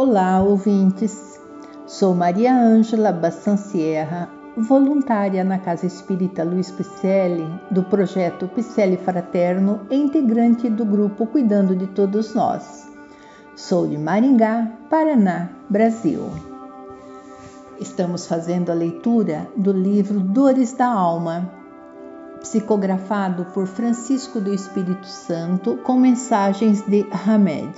Olá, ouvintes. Sou Maria Ângela Bassan Sierra, voluntária na Casa Espírita Luiz Picelli, do projeto Picelli Fraterno e integrante do grupo Cuidando de Todos Nós. Sou de Maringá, Paraná, Brasil. Estamos fazendo a leitura do livro Dores da Alma, psicografado por Francisco do Espírito Santo com mensagens de Hamed.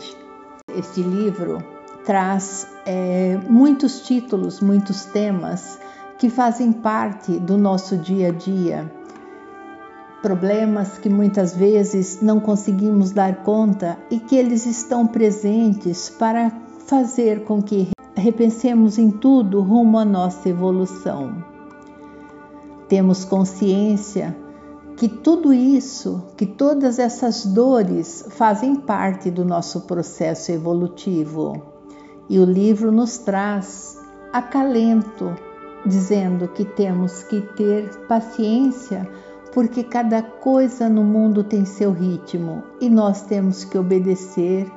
Este livro traz é, muitos títulos, muitos temas que fazem parte do nosso dia a dia. Problemas que muitas vezes não conseguimos dar conta e que eles estão presentes para fazer com que repensemos em tudo rumo à nossa evolução. Temos consciência que tudo isso, que todas essas dores fazem parte do nosso processo evolutivo. E o livro nos traz acalento, dizendo que temos que ter paciência, porque cada coisa no mundo tem seu ritmo e nós temos que obedecer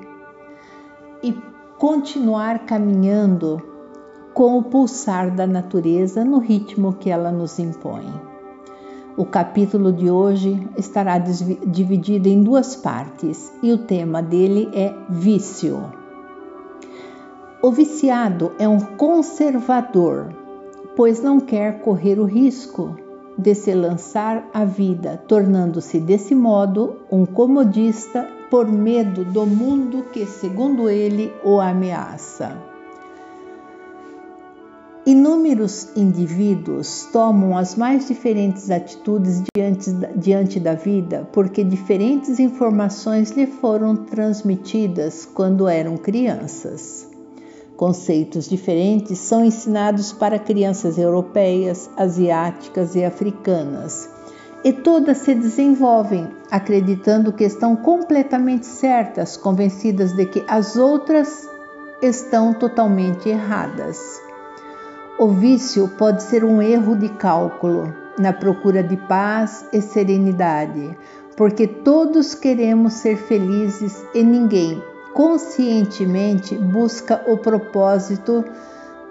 e continuar caminhando com o pulsar da natureza no ritmo que ela nos impõe. O capítulo de hoje estará dividido em duas partes e o tema dele é vício. O viciado é um conservador, pois não quer correr o risco de se lançar à vida, tornando-se desse modo um comodista por medo do mundo que, segundo ele, o ameaça. Inúmeros indivíduos tomam as mais diferentes atitudes diante, diante da vida porque diferentes informações lhe foram transmitidas quando eram crianças. Conceitos diferentes são ensinados para crianças europeias, asiáticas e africanas, e todas se desenvolvem acreditando que estão completamente certas, convencidas de que as outras estão totalmente erradas. O vício pode ser um erro de cálculo na procura de paz e serenidade, porque todos queremos ser felizes e ninguém conscientemente busca o propósito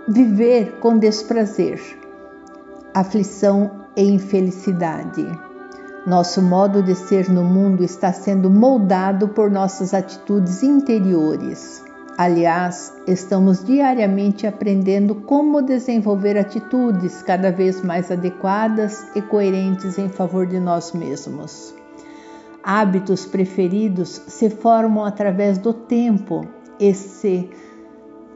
viver com desprazer, aflição e infelicidade. Nosso modo de ser no mundo está sendo moldado por nossas atitudes interiores. Aliás, estamos diariamente aprendendo como desenvolver atitudes cada vez mais adequadas e coerentes em favor de nós mesmos. Hábitos preferidos se formam através do tempo e se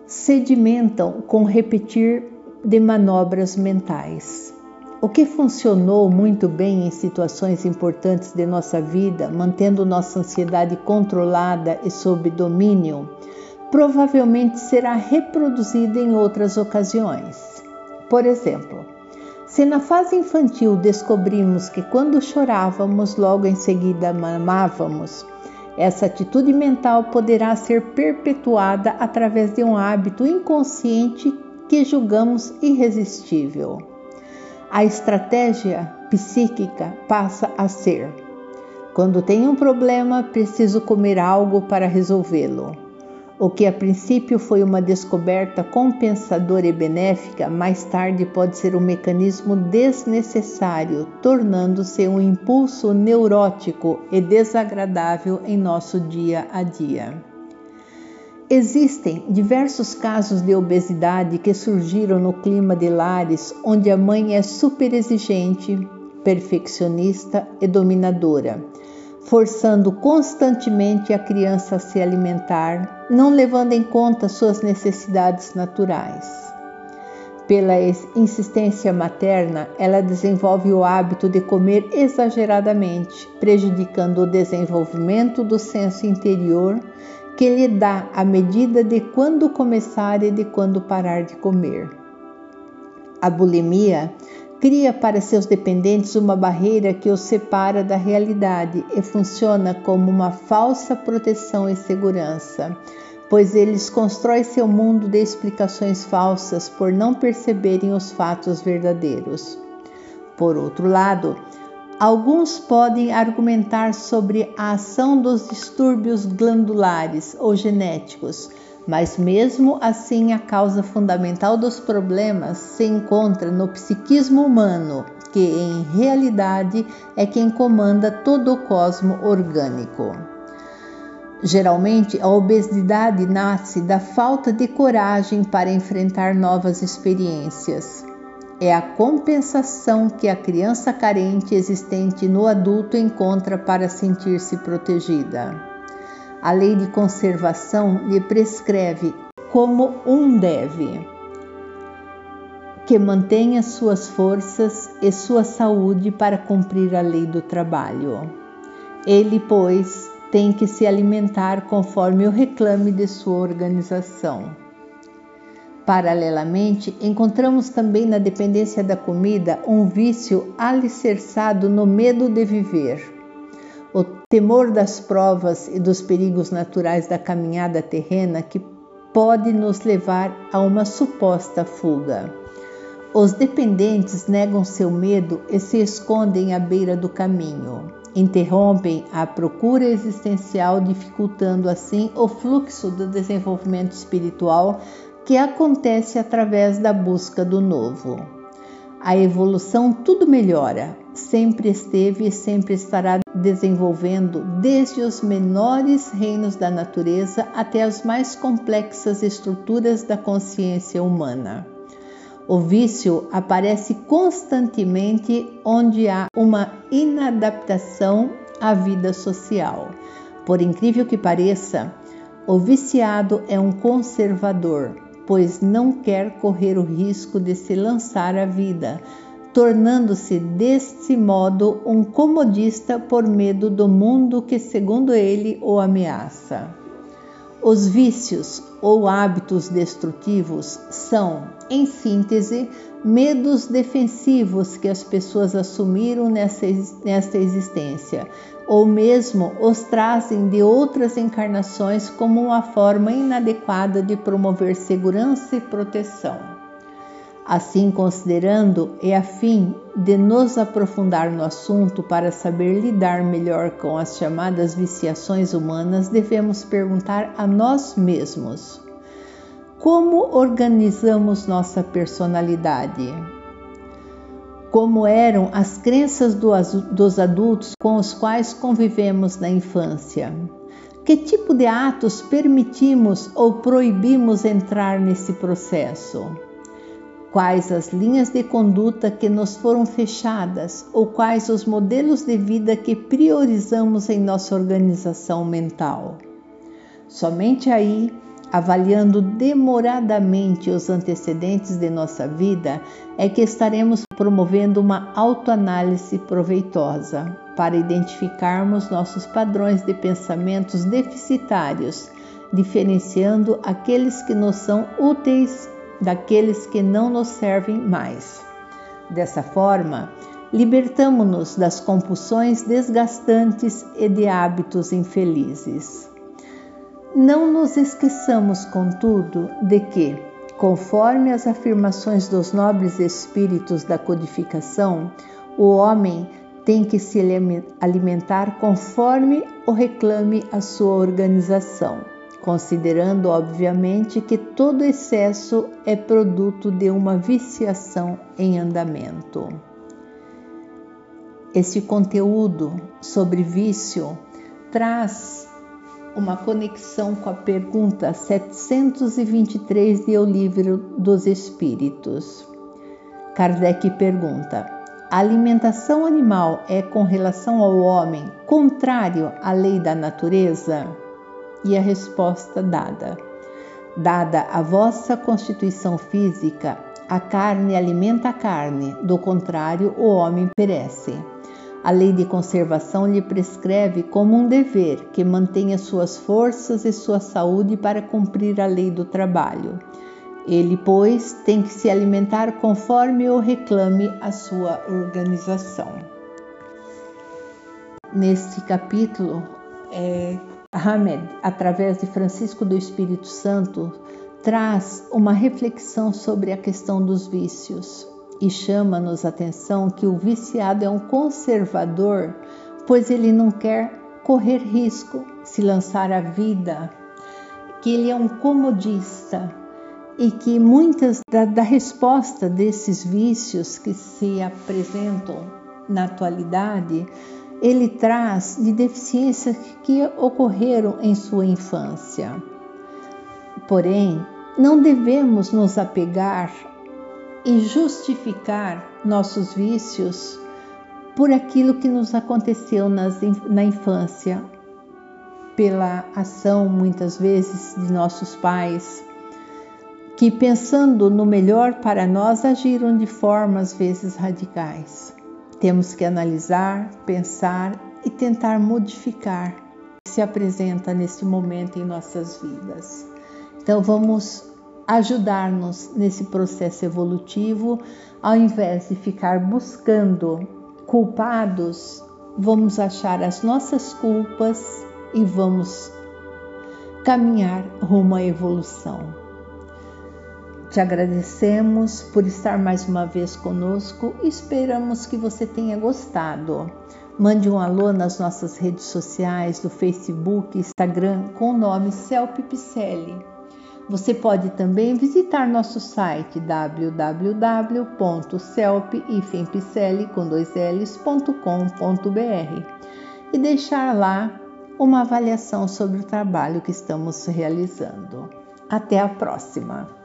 sedimentam com repetir de manobras mentais. O que funcionou muito bem em situações importantes de nossa vida, mantendo nossa ansiedade controlada e sob domínio, provavelmente será reproduzido em outras ocasiões. Por exemplo, se na fase infantil descobrimos que quando chorávamos, logo em seguida mamávamos, essa atitude mental poderá ser perpetuada através de um hábito inconsciente que julgamos irresistível. A estratégia psíquica passa a ser: quando tenho um problema, preciso comer algo para resolvê-lo. O que a princípio foi uma descoberta compensadora e benéfica, mais tarde pode ser um mecanismo desnecessário, tornando-se um impulso neurótico e desagradável em nosso dia a dia. Existem diversos casos de obesidade que surgiram no clima de lares onde a mãe é super exigente, perfeccionista e dominadora forçando constantemente a criança a se alimentar, não levando em conta suas necessidades naturais. Pela insistência materna, ela desenvolve o hábito de comer exageradamente, prejudicando o desenvolvimento do senso interior que lhe dá a medida de quando começar e de quando parar de comer. A bulimia cria para seus dependentes uma barreira que os separa da realidade e funciona como uma falsa proteção e segurança, pois eles constroem seu mundo de explicações falsas por não perceberem os fatos verdadeiros. Por outro lado, Alguns podem argumentar sobre a ação dos distúrbios glandulares ou genéticos, mas mesmo assim a causa fundamental dos problemas se encontra no psiquismo humano, que em realidade é quem comanda todo o cosmo orgânico. Geralmente, a obesidade nasce da falta de coragem para enfrentar novas experiências é a compensação que a criança carente existente no adulto encontra para sentir-se protegida. A lei de conservação lhe prescreve como um deve que mantenha suas forças e sua saúde para cumprir a lei do trabalho. Ele, pois, tem que se alimentar conforme o reclame de sua organização. Paralelamente, encontramos também na dependência da comida um vício alicerçado no medo de viver. Temor das provas e dos perigos naturais da caminhada terrena que pode nos levar a uma suposta fuga. Os dependentes negam seu medo e se escondem à beira do caminho. Interrompem a procura existencial, dificultando assim o fluxo do desenvolvimento espiritual que acontece através da busca do novo. A evolução tudo melhora, sempre esteve e sempre estará desenvolvendo desde os menores reinos da natureza até as mais complexas estruturas da consciência humana. O vício aparece constantemente onde há uma inadaptação à vida social. Por incrível que pareça, o viciado é um conservador, pois não quer correr o risco de se lançar à vida, tornando-se deste modo um comodista por medo do mundo que, segundo ele, o ameaça. Os vícios ou hábitos destrutivos são, em síntese, medos defensivos que as pessoas assumiram nesta existência, ou mesmo os trazem de outras encarnações como uma forma inadequada de promover segurança e proteção. Assim, considerando e a fim de nos aprofundar no assunto para saber lidar melhor com as chamadas viciações humanas, devemos perguntar a nós mesmos: como organizamos nossa personalidade? Como eram as crenças dos adultos com os quais convivemos na infância? Que tipo de atos permitimos ou proibimos entrar nesse processo? Quais as linhas de conduta que nos foram fechadas ou quais os modelos de vida que priorizamos em nossa organização mental? Somente aí avaliando demoradamente os antecedentes de nossa vida, é que estaremos promovendo uma autoanálise proveitosa para identificarmos nossos padrões de pensamentos deficitários, diferenciando aqueles que nos são úteis daqueles que não nos servem mais. Dessa forma, libertamo-nos das compulsões desgastantes e de hábitos infelizes. Não nos esqueçamos, contudo, de que, conforme as afirmações dos nobres espíritos da codificação, o homem tem que se alimentar conforme o reclame a sua organização, considerando, obviamente, que todo excesso é produto de uma viciação em andamento. Esse conteúdo sobre vício traz uma conexão com a pergunta 723 de O Livro dos Espíritos. Kardec pergunta: a alimentação animal é com relação ao homem contrário à lei da natureza? E a resposta dada: Dada a vossa constituição física, a carne alimenta a carne, do contrário, o homem perece. A lei de conservação lhe prescreve como um dever que mantenha suas forças e sua saúde para cumprir a lei do trabalho. Ele, pois, tem que se alimentar conforme o reclame a sua organização. Neste capítulo, é, Hamed, através de Francisco do Espírito Santo, traz uma reflexão sobre a questão dos vícios e chama-nos a atenção que o viciado é um conservador, pois ele não quer correr risco, se lançar à vida, que ele é um comodista e que muitas da, da resposta desses vícios que se apresentam na atualidade ele traz de deficiências que ocorreram em sua infância. Porém, não devemos nos apegar e justificar nossos vícios por aquilo que nos aconteceu nas, na infância, pela ação muitas vezes de nossos pais, que pensando no melhor para nós agiram de formas às vezes radicais. Temos que analisar, pensar e tentar modificar o que se apresenta nesse momento em nossas vidas. Então vamos ajudar-nos nesse processo evolutivo, ao invés de ficar buscando culpados, vamos achar as nossas culpas e vamos caminhar rumo à evolução. Te agradecemos por estar mais uma vez conosco e esperamos que você tenha gostado. Mande um alô nas nossas redes sociais, do Facebook, Instagram, com o nome Celpe Picelli. Você pode também visitar nosso site www.celp-picelli.com.br e deixar lá uma avaliação sobre o trabalho que estamos realizando. Até a próxima!